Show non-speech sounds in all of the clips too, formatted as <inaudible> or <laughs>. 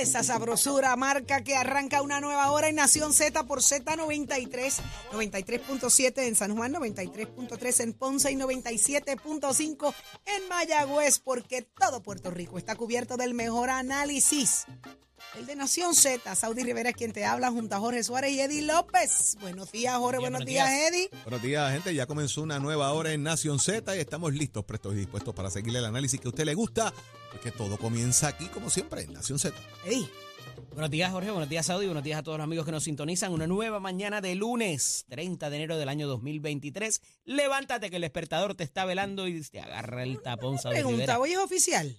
esa sabrosura marca que arranca una nueva hora en Nación Z por Z93, 93.7 en San Juan, 93.3 en Ponce y 97.5 en Mayagüez, porque todo Puerto Rico está cubierto del mejor análisis. El de Nación Z, Saudi Rivera es quien te habla junto a Jorge Suárez y Eddie López. Buenos días, Jorge. Buenos, días, Eddie. Buenos días, gente. Ya comenzó una nueva hora en Nación Z y estamos listos, prestos y dispuestos para seguirle el análisis que a usted le gusta, porque todo comienza aquí, como siempre, en Nación Z. Eddie. Buenos días, Jorge. Buenos días, Saudi. Buenos días a todos los amigos que nos sintonizan. Una nueva mañana de lunes, 30 de enero del año 2023. Levántate que el despertador te está velando y te agarra el tapón, Saudi Pregunta, Rivera. ¿hoy es oficial?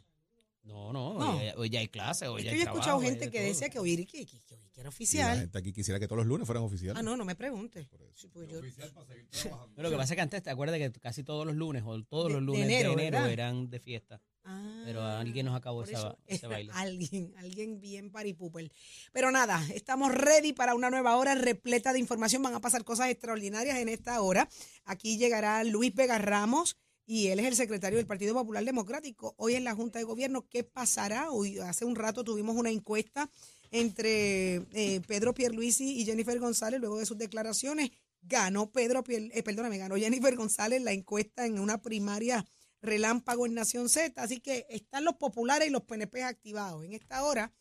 No, no, No. Hoy, hoy ya hay clase, hoy Es ya que hay yo he escuchado gente que todo. decía que hoy, que, que- que hoy que era Y la oficial. gente aquí quisiera que todos los lunes fueran oficiales. Ah, no, no me pregunte. Sí, pues yo- No, <laughs> lo que pasa es que antes te acuerdas que casi todos los lunes o todos De- los de lunes enero, de enero eran de fiesta. Ah, Pero alguien nos acabó esa- ese baile. <laughs> Alguien, alguien bien paripupel. Pero nada, estamos ready para una nueva hora repleta de información. Van a pasar cosas extraordinarias en esta hora. Aquí llegará Luis Vega Ramos y él es el secretario del Partido Popular Democrático. Hoy en la Junta de Gobierno, ¿qué pasará? Hoy, hace un rato tuvimos una encuesta entre eh, Pedro Pierluisi y Jennifer González luego de sus declaraciones. Ganó Pedro, Pier- eh, perdóname, ganó Jennifer González la encuesta en una primaria relámpago en Nación Z. Así que están los populares y los PNP activados. En esta hora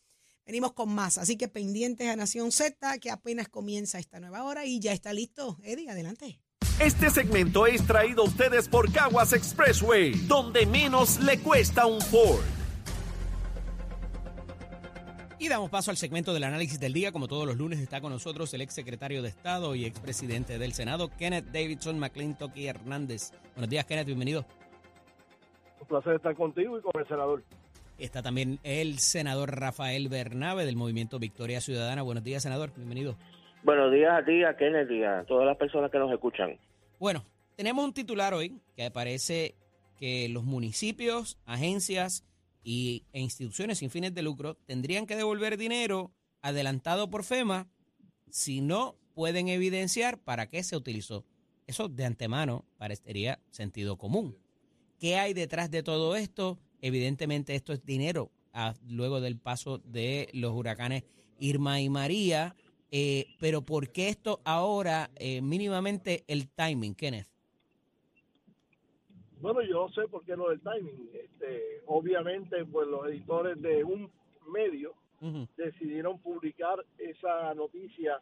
venimos con más. Así que pendientes a Nación Z, que apenas comienza esta nueva hora y ya está listo. Eddie, adelante. Este segmento es traído a ustedes por Caguas Expressway, donde menos le cuesta un Ford. Y damos paso al segmento del análisis del día. Como todos los lunes está con nosotros el ex secretario de Estado y expresidente del Senado, Kenneth Davidson McClintock y Hernández. Buenos días, Kenneth, bienvenido. Un placer estar contigo y con el senador. Está también el senador Rafael Bernabe del Movimiento Victoria Ciudadana. Buenos días, senador, bienvenido. Buenos días a ti, a Kennedy, y a todas las personas que nos escuchan. Bueno, tenemos un titular hoy que aparece que los municipios, agencias y, e instituciones sin fines de lucro tendrían que devolver dinero adelantado por FEMA si no pueden evidenciar para qué se utilizó. Eso de antemano parecería sentido común. ¿Qué hay detrás de todo esto? Evidentemente esto es dinero ah, luego del paso de los huracanes Irma y María. Eh, pero ¿por qué esto ahora eh, mínimamente el timing, Kenneth? Bueno, yo no sé por qué lo del timing. Este, obviamente, pues los editores de un medio decidieron publicar esa noticia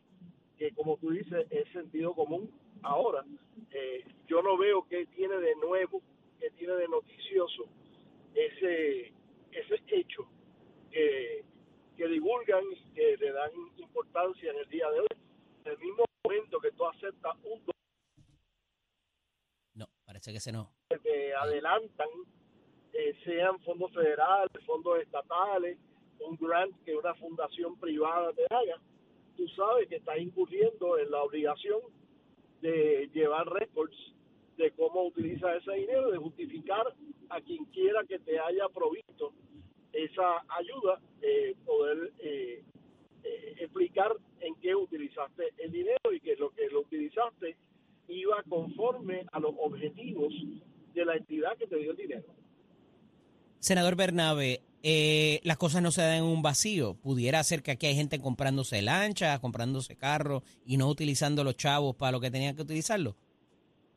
que, como tú dices, es sentido común. Ahora, eh, yo no veo qué tiene de nuevo, qué tiene de noticioso ese, ese hecho que, que divulgan y que le dan importancia en el día de hoy. En el mismo momento que tú aceptas un No, parece que se no. que adelantan, eh, sean fondos federales, fondos estatales, un grant que una fundación privada te haga, tú sabes que estás incurriendo en la obligación de llevar récords de cómo utiliza ese dinero, de justificar a quien quiera que te haya provisto esa ayuda, eh, poder eh, eh, explicar en qué utilizaste el dinero y que lo que lo utilizaste iba conforme a los objetivos de la entidad que te dio el dinero. Senador Bernabe, eh, las cosas no se dan en un vacío. Pudiera ser que aquí hay gente comprándose lanchas, comprándose carros y no utilizando los chavos para lo que tenían que utilizarlo.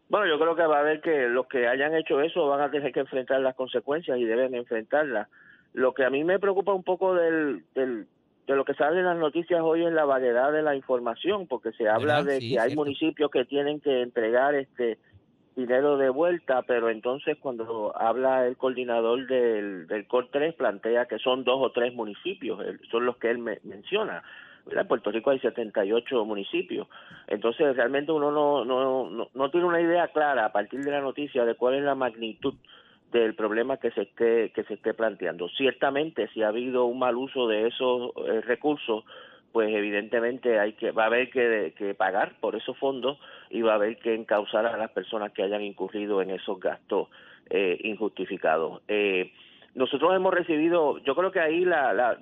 Bueno, yo creo que va a haber que los que hayan hecho eso van a tener que enfrentar las consecuencias y deben enfrentarlas. Lo que a mí me preocupa un poco del, del, de lo que sale en las noticias hoy es la variedad de la información, porque se habla ¿Verdad? de Sí, que hay cierto. municipios que tienen que entregar este dinero de vuelta, pero entonces cuando habla el coordinador del, del COR 3 plantea que son dos o tres municipios, son los que él me- menciona. En Puerto Rico hay 78 municipios. Entonces, realmente uno no, no, no, no tiene una idea clara a partir de la noticia de cuál es la magnitud del problema que se esté que se esté planteando. Ciertamente, si ha habido un mal uso de esos eh, recursos, pues evidentemente hay que va a haber que, que pagar por esos fondos y va a haber que encauzar a las personas que hayan incurrido en esos gastos eh, injustificados. Eh, nosotros hemos recibido, yo creo que ahí la, la,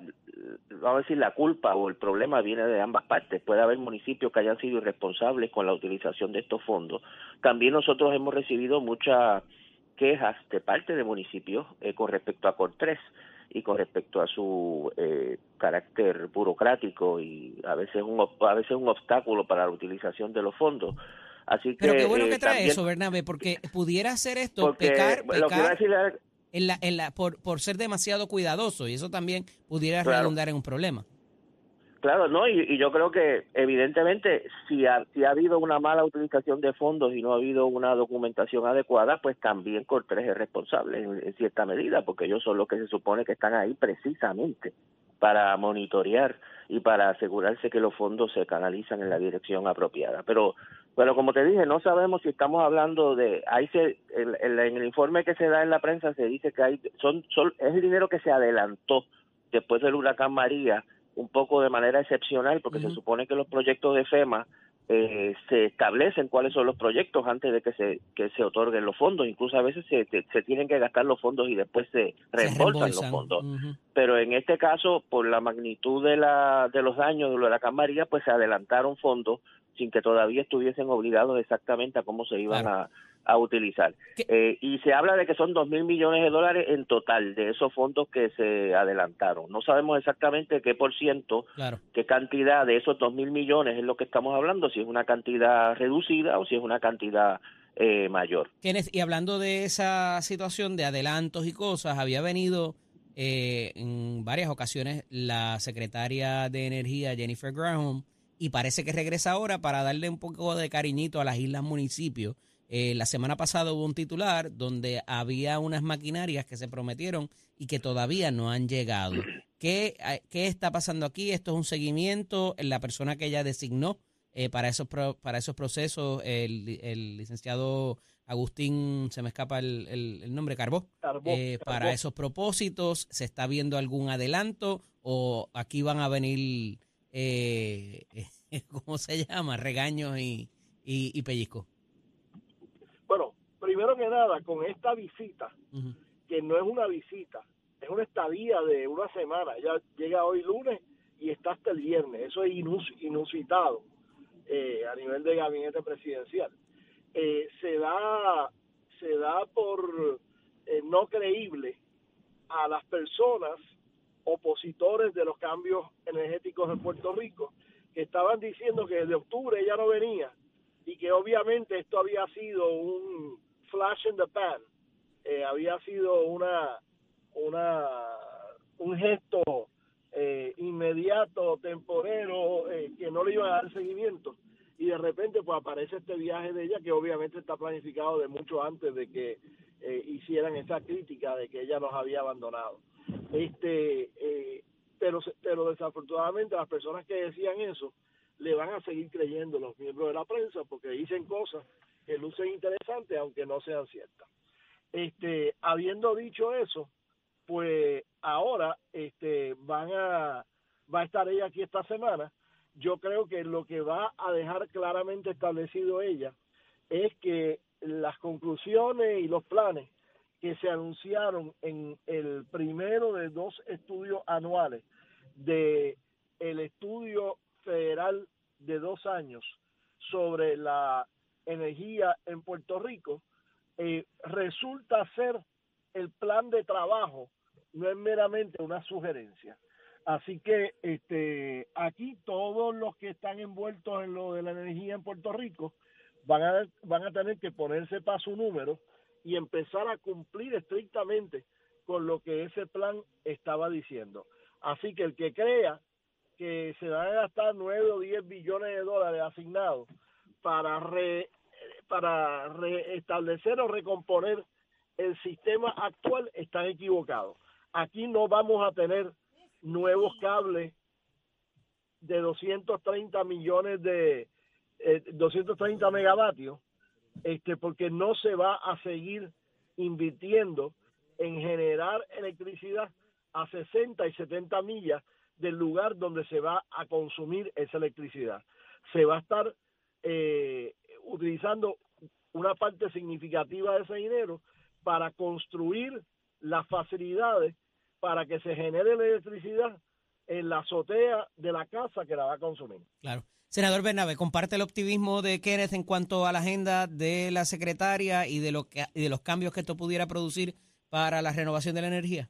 vamos a decir, la culpa o el problema viene de ambas partes. Puede haber municipios que hayan sido irresponsables con la utilización de estos fondos. También nosotros hemos recibido muchas quejas de parte de municipios eh, con respecto a COR3 y con respecto a su eh, carácter burocrático y a veces un a veces un obstáculo para la utilización de los fondos. Así que Pero qué bueno que eh, trae también- eso, Bernabe, porque pudiera hacer esto, porque pecar, lo que iba a pecar decir era- en la, en la, por, por ser demasiado cuidadoso y eso también pudiera Claro. redundar en un problema. Claro, no, y, y yo creo que evidentemente si ha, si ha habido una mala utilización de fondos y no ha habido una documentación adecuada, pues también Cortés es responsable en, en cierta medida, porque ellos son los que se supone que están ahí precisamente para monitorear y para asegurarse que los fondos se canalizan en la dirección apropiada. Pero, pero como te dije, no sabemos si estamos hablando de, ahí se, el- en el informe que se da en la prensa se dice que hay, son, son es el dinero que se adelantó después del huracán María un poco de manera excepcional porque se supone que los proyectos de FEMA eh, se establecen cuáles son los proyectos antes de que se que se otorguen los fondos. Incluso a veces se, se, se tienen que gastar los fondos y después se reembolsan los fondos. Pero en este caso por la magnitud de la de los daños del huracán María pues se adelantaron fondos sin que todavía estuviesen obligados exactamente a cómo se iban Claro. a, a utilizar. Eh, y se habla de que son dos mil millones de dólares en total de esos fondos que se adelantaron no sabemos exactamente qué por ciento Claro. qué cantidad de esos dos mil millones es lo que estamos hablando, si es una cantidad reducida o si es una cantidad eh, mayor. Y hablando de esa situación de adelantos y cosas, había venido eh, en varias ocasiones la secretaria de Energía, Jennifer Graham, y parece que regresa ahora para darle un poco de cariñito a las islas municipios. Eh, la semana pasada hubo un titular donde había unas maquinarias que se prometieron y que todavía no han llegado. ¿Qué, eh, qué está pasando aquí? ¿Esto es un seguimiento? La persona que ella designó eh, para, esos pro- para esos procesos, el, el licenciado Agustín, se me escapa el, el- el nombre, Carbó, Carbó, eh, Carbó. para esos propósitos, ¿se está viendo algún adelanto o aquí van a venir, <laughs> ¿cómo se llama? Regaños y, y, y pellizcos. Nada, con esta visita, que no es una visita, es una estadía de una semana. Ella llega hoy lunes y está hasta el viernes. Eso es inus- inusitado eh, a nivel de gabinete presidencial. Eh, se da se da por eh, no creíble a las personas opositores de los cambios energéticos en Puerto Rico que estaban diciendo que desde octubre ella no venía y que obviamente esto había sido un flash in the pan, eh, había sido una una un gesto eh, inmediato, temporero, eh, que no le iban a dar seguimiento. Y de repente pues aparece este viaje de ella que obviamente está planificado de mucho antes de que eh, hicieran esa crítica de que ella nos había abandonado. Este, eh, pero, pero desafortunadamente las personas que decían eso le van a seguir creyendo los miembros de la prensa porque dicen cosas que lucen interesantes aunque no sean ciertas. Este, habiendo dicho eso, pues ahora este van a va a estar ella aquí esta semana. Yo creo que lo que va a dejar claramente establecido ella es que las conclusiones y los planes que se anunciaron en el primero de dos estudios anuales de el estudio federal de dos años sobre la energía en Puerto Rico eh, resulta ser el plan de trabajo, no es meramente una sugerencia. Así que este, aquí todos los que están envueltos en lo de la energía en Puerto Rico van a, van a tener que ponerse para su número y empezar a cumplir estrictamente con lo que ese plan estaba diciendo. Así que el que crea que se van a gastar 9 o 10 billones de dólares asignados para re, para restablecer o recomponer el sistema actual están equivocados. Aquí no vamos a tener nuevos cables de 230 millones de eh, 230 megavatios, este, porque no se va a seguir invirtiendo en generar electricidad a 60 y 70 millas del lugar donde se va a consumir esa electricidad. Se va a estar eh, utilizando una parte significativa de ese dinero para construir las facilidades para que se genere la electricidad en la azotea de la casa que la va a consumir. Claro. Senador Bernabe, comparte el optimismo de Kenneth en cuanto a la agenda de la secretaria y de, lo que, y de los cambios que esto pudiera producir para la renovación de la energía.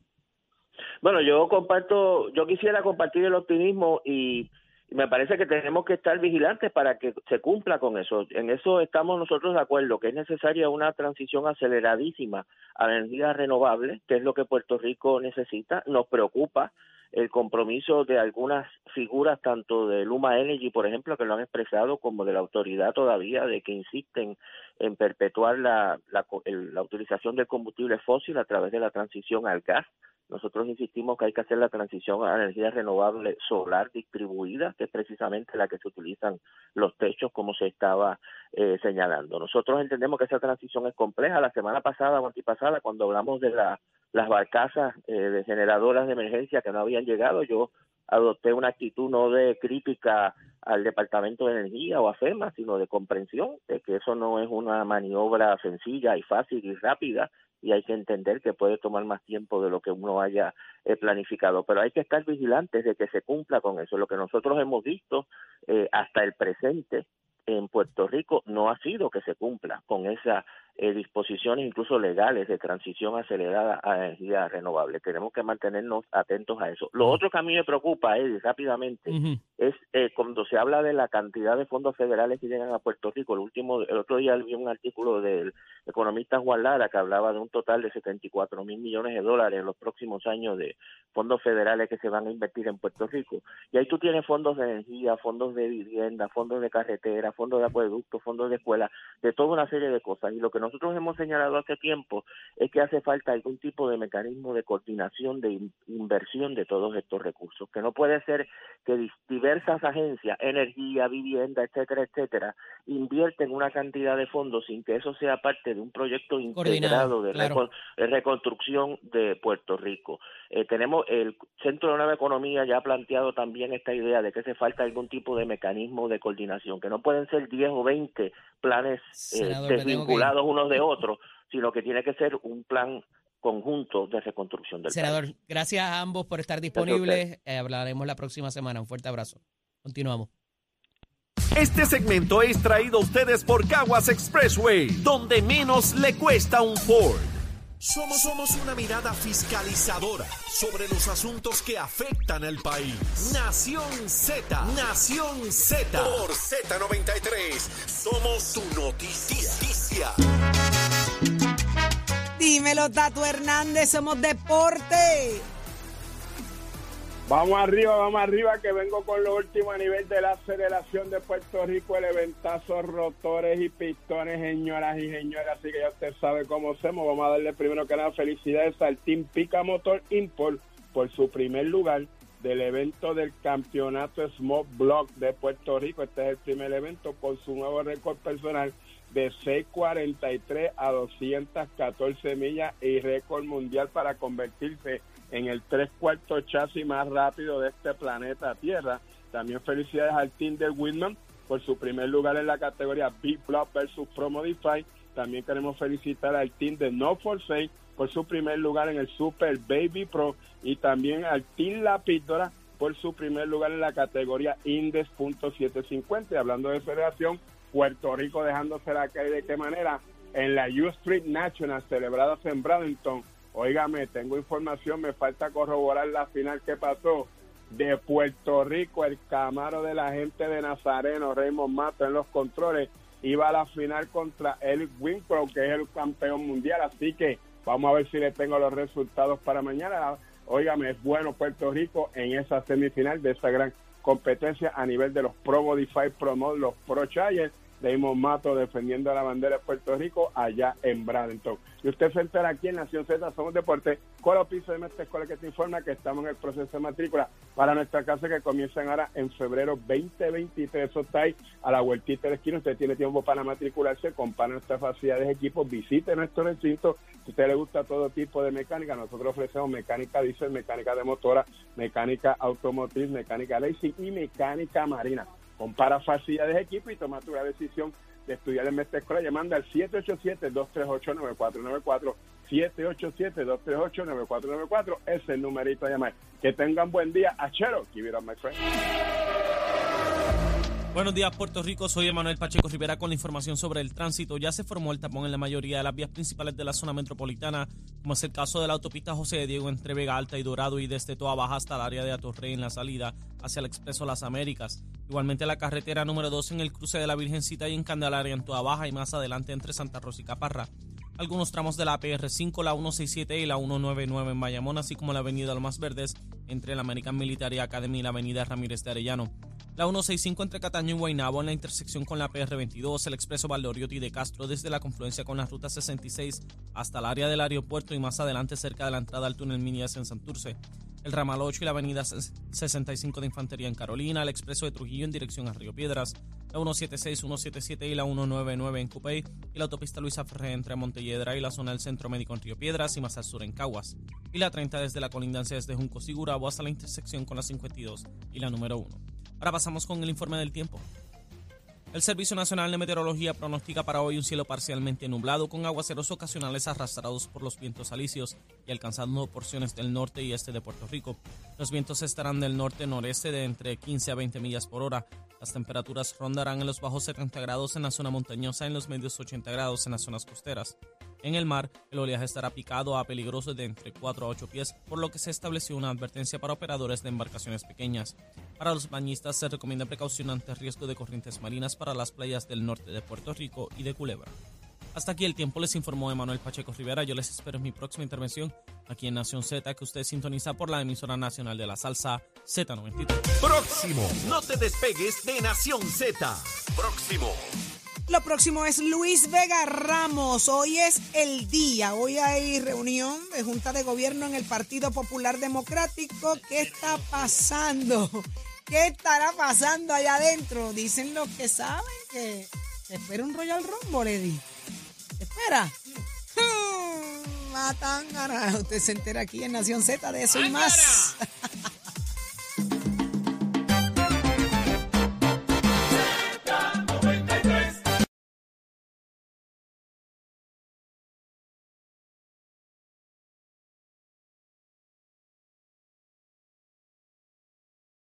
Bueno, yo comparto, yo quisiera compartir el optimismo y me parece que tenemos que estar vigilantes para que se cumpla con eso. En eso estamos nosotros de acuerdo, que es necesaria una transición aceleradísima a la energía renovable, que es lo que Puerto Rico necesita. Nos preocupa el compromiso de algunas figuras, tanto de Luma Energy, por ejemplo, que lo han expresado, como de la autoridad todavía, de que insisten en perpetuar la, la, la utilización del combustible fósil a través de la transición al gas. Nosotros insistimos que hay que hacer la transición a energía renovable solar distribuida, que es precisamente la que se utilizan los techos, como se estaba eh, señalando. Nosotros entendemos que esa transición es compleja. La semana pasada o antipasada, cuando hablamos de la, las barcazas eh, de generadoras de emergencia que no habían llegado, yo adopté una actitud no de crítica al Departamento de Energía o a FEMA, sino de comprensión de que eso no es una maniobra sencilla y fácil y rápida y hay que entender que puede tomar más tiempo de lo que uno haya eh, planificado, pero hay que estar vigilantes de que se cumpla con eso. Lo que nosotros hemos visto eh, hasta el presente en Puerto Rico no ha sido que se cumpla con esa eh, disposiciones incluso legales de transición acelerada a energía renovable. Tenemos que mantenernos atentos a eso. Lo otro que a mí me preocupa, Eddie, rápidamente, es eh, cuando se habla de la cantidad de fondos federales que llegan a Puerto Rico. El último, el otro día vi un artículo del economista Juan Lara que hablaba de un total de 74 mil millones de dólares en los próximos años de fondos federales que se van a invertir en Puerto Rico. Y ahí tú tienes fondos de energía, fondos de vivienda, fondos de carretera, fondos de acueducto, fondos de escuela, de toda una serie de cosas. Y lo que nosotros hemos señalado hace tiempo es que hace falta algún tipo de mecanismo de coordinación de inversión de todos estos recursos, que no puede ser que diversas agencias, energía, vivienda, etcétera, etcétera, invierten una cantidad de fondos sin que eso sea parte de un proyecto integrado de, reconstrucción de Puerto Rico. Eh, tenemos el Centro de Nueva Economía ya ha planteado también esta idea de que hace falta algún tipo de mecanismo de coordinación, que no pueden ser 10 o 20 planes eh, desvinculados unos de otros, sino que tiene que ser un plan conjunto de reconstrucción del Senador, gracias a ambos por estar disponibles. Eh, hablaremos la próxima semana. Un fuerte abrazo. Continuamos. Este segmento es traído a ustedes por Caguas Expressway, donde menos le cuesta un Ford. Somos, somos una mirada fiscalizadora sobre los asuntos que afectan al país. Nación Z, Nación Z. Por Z93, somos tu noticia. Dímelo, Tato Hernández, somos deporte. Vamos arriba, vamos arriba, que vengo con lo último a nivel de la Federación de Puerto Rico, el eventazo rotores y pistones, señoras y señores, así que ya usted sabe cómo hacemos. Vamos a darle primero que nada felicidades al Team Pica Motor Import por su primer lugar del evento del campeonato Small Block de Puerto Rico. Este es el primer evento por su nuevo récord personal de 6.43 a 214 millas y récord mundial para convertirse en el tres cuartos chasis más rápido de este planeta Tierra. También felicidades al team de Whitman por su primer lugar en la categoría Big Block versus Pro Modify. También queremos felicitar al team de No For Sale por su primer lugar en el Super Baby Pro y también al team La Píldora por su primer lugar en la categoría Index.750. Hablando de federación, Puerto Rico dejándose la caer de qué manera en la U Street National celebrada en Bradenton Óigame, tengo información, me falta corroborar la final que pasó de Puerto Rico, el Camaro de la gente de Nazareno, Raymond Mato en los controles, iba a la final contra el Winkrow, que es el campeón mundial, así que vamos a ver si le tengo los resultados para mañana. Óigame, es bueno Puerto Rico en esa semifinal de esa gran competencia a nivel de los Pro Modify Pro Mod, los Pro Challenge Damon Mato defendiendo la bandera de Puerto Rico allá en Bradenton. Y usted se entera aquí en Nación Z, Somos Deportes, con los pisos de Mestre Escuela que te informa que estamos en el proceso de matrícula para nuestra casa que comienzan ahora en febrero 2023. Eso está ahí a la vueltita de la esquina. Usted tiene tiempo para matricularse, compara nuestras facilidades de equipo, visite nuestro recinto. Si usted le gusta todo tipo de mecánica, nosotros ofrecemos mecánica diésel, mecánica de motora, mecánica automotriz, mecánica racing y mecánica marina. Compara facilidades de equipo y toma tu decisión de estudiar en nuestra escuela llamando al 787-238-9494. 787-238-9494 es el numerito a llamar. Que tengan buen día. Achero, give my friend. Buenos días, Puerto Rico. Soy Emanuel Pacheco Rivera con la información sobre el tránsito. Ya se formó el tapón en la mayoría de las vías principales de la zona metropolitana, como es el caso de la autopista José de Diego entre Vega Alta y Dorado y desde Toa Baja hasta el área de Atorrey en la salida hacia el Expreso Las Américas. Igualmente la carretera número 2 en el cruce de la Virgencita y en Candelaria en Toa Baja y más adelante entre Santa Rosa y Caparra. Algunos tramos de la PR5, la 167 y la 199 en Bayamón, así como la avenida Los Más Verdes entre la American Military Academy y la avenida Ramírez de Arellano. La 165 entre Cataño y Guaynabo en la intersección con la PR22, el expreso Valdoriotti de Castro desde la confluencia con la ruta 66 hasta el área del aeropuerto y más adelante cerca de la entrada al túnel Minias en Santurce. El ramal 8 y la avenida 65 de Infantería en Carolina, el expreso de Trujillo en dirección a Río Piedras, la 176, 177 y la 199 en Cupey y la autopista Luisa Ferré entre Montelledra y la zona del Centro Médico en Río Piedras y más al sur en Caguas. Y la 30 desde la colindancia desde Junco Sigurabo hasta la intersección con la 52 y la número 1. Ahora pasamos con el informe del tiempo. El Servicio Nacional de Meteorología pronostica para hoy un cielo parcialmente nublado con aguaceros ocasionales arrastrados por los vientos alisios y alcanzando porciones del norte y este de Puerto Rico. Los vientos estarán del norte-noreste de entre 15 a 20 millas por hora. Las temperaturas rondarán en los bajos 70 grados en la zona montañosa y en los medios 80 grados en las zonas costeras. En el mar, el oleaje estará picado a peligroso de entre 4 a 8 pies, por lo que se estableció una advertencia para operadores de embarcaciones pequeñas. Para los bañistas se recomienda precaución ante riesgo de corrientes marinas para las playas del norte de Puerto Rico y de Culebra. Hasta aquí el tiempo, les informó Emanuel Pacheco Rivera. Yo les espero en mi próxima intervención aquí en Nación Z, que usted sintoniza por la emisora nacional de la salsa Z93. Próximo, no te despegues de Nación Z. Próximo. Lo próximo es Luis Vega Ramos. Hoy es el día. Hoy hay reunión de Junta de Gobierno en el Partido Popular Democrático. ¿Qué está pasando? ¿Qué estará pasando allá adentro? Dicen los que saben que se espera un Royal Rumble, Eddie. Espera. Hmm, Matan. Usted se entera aquí en Nación Z de eso y más.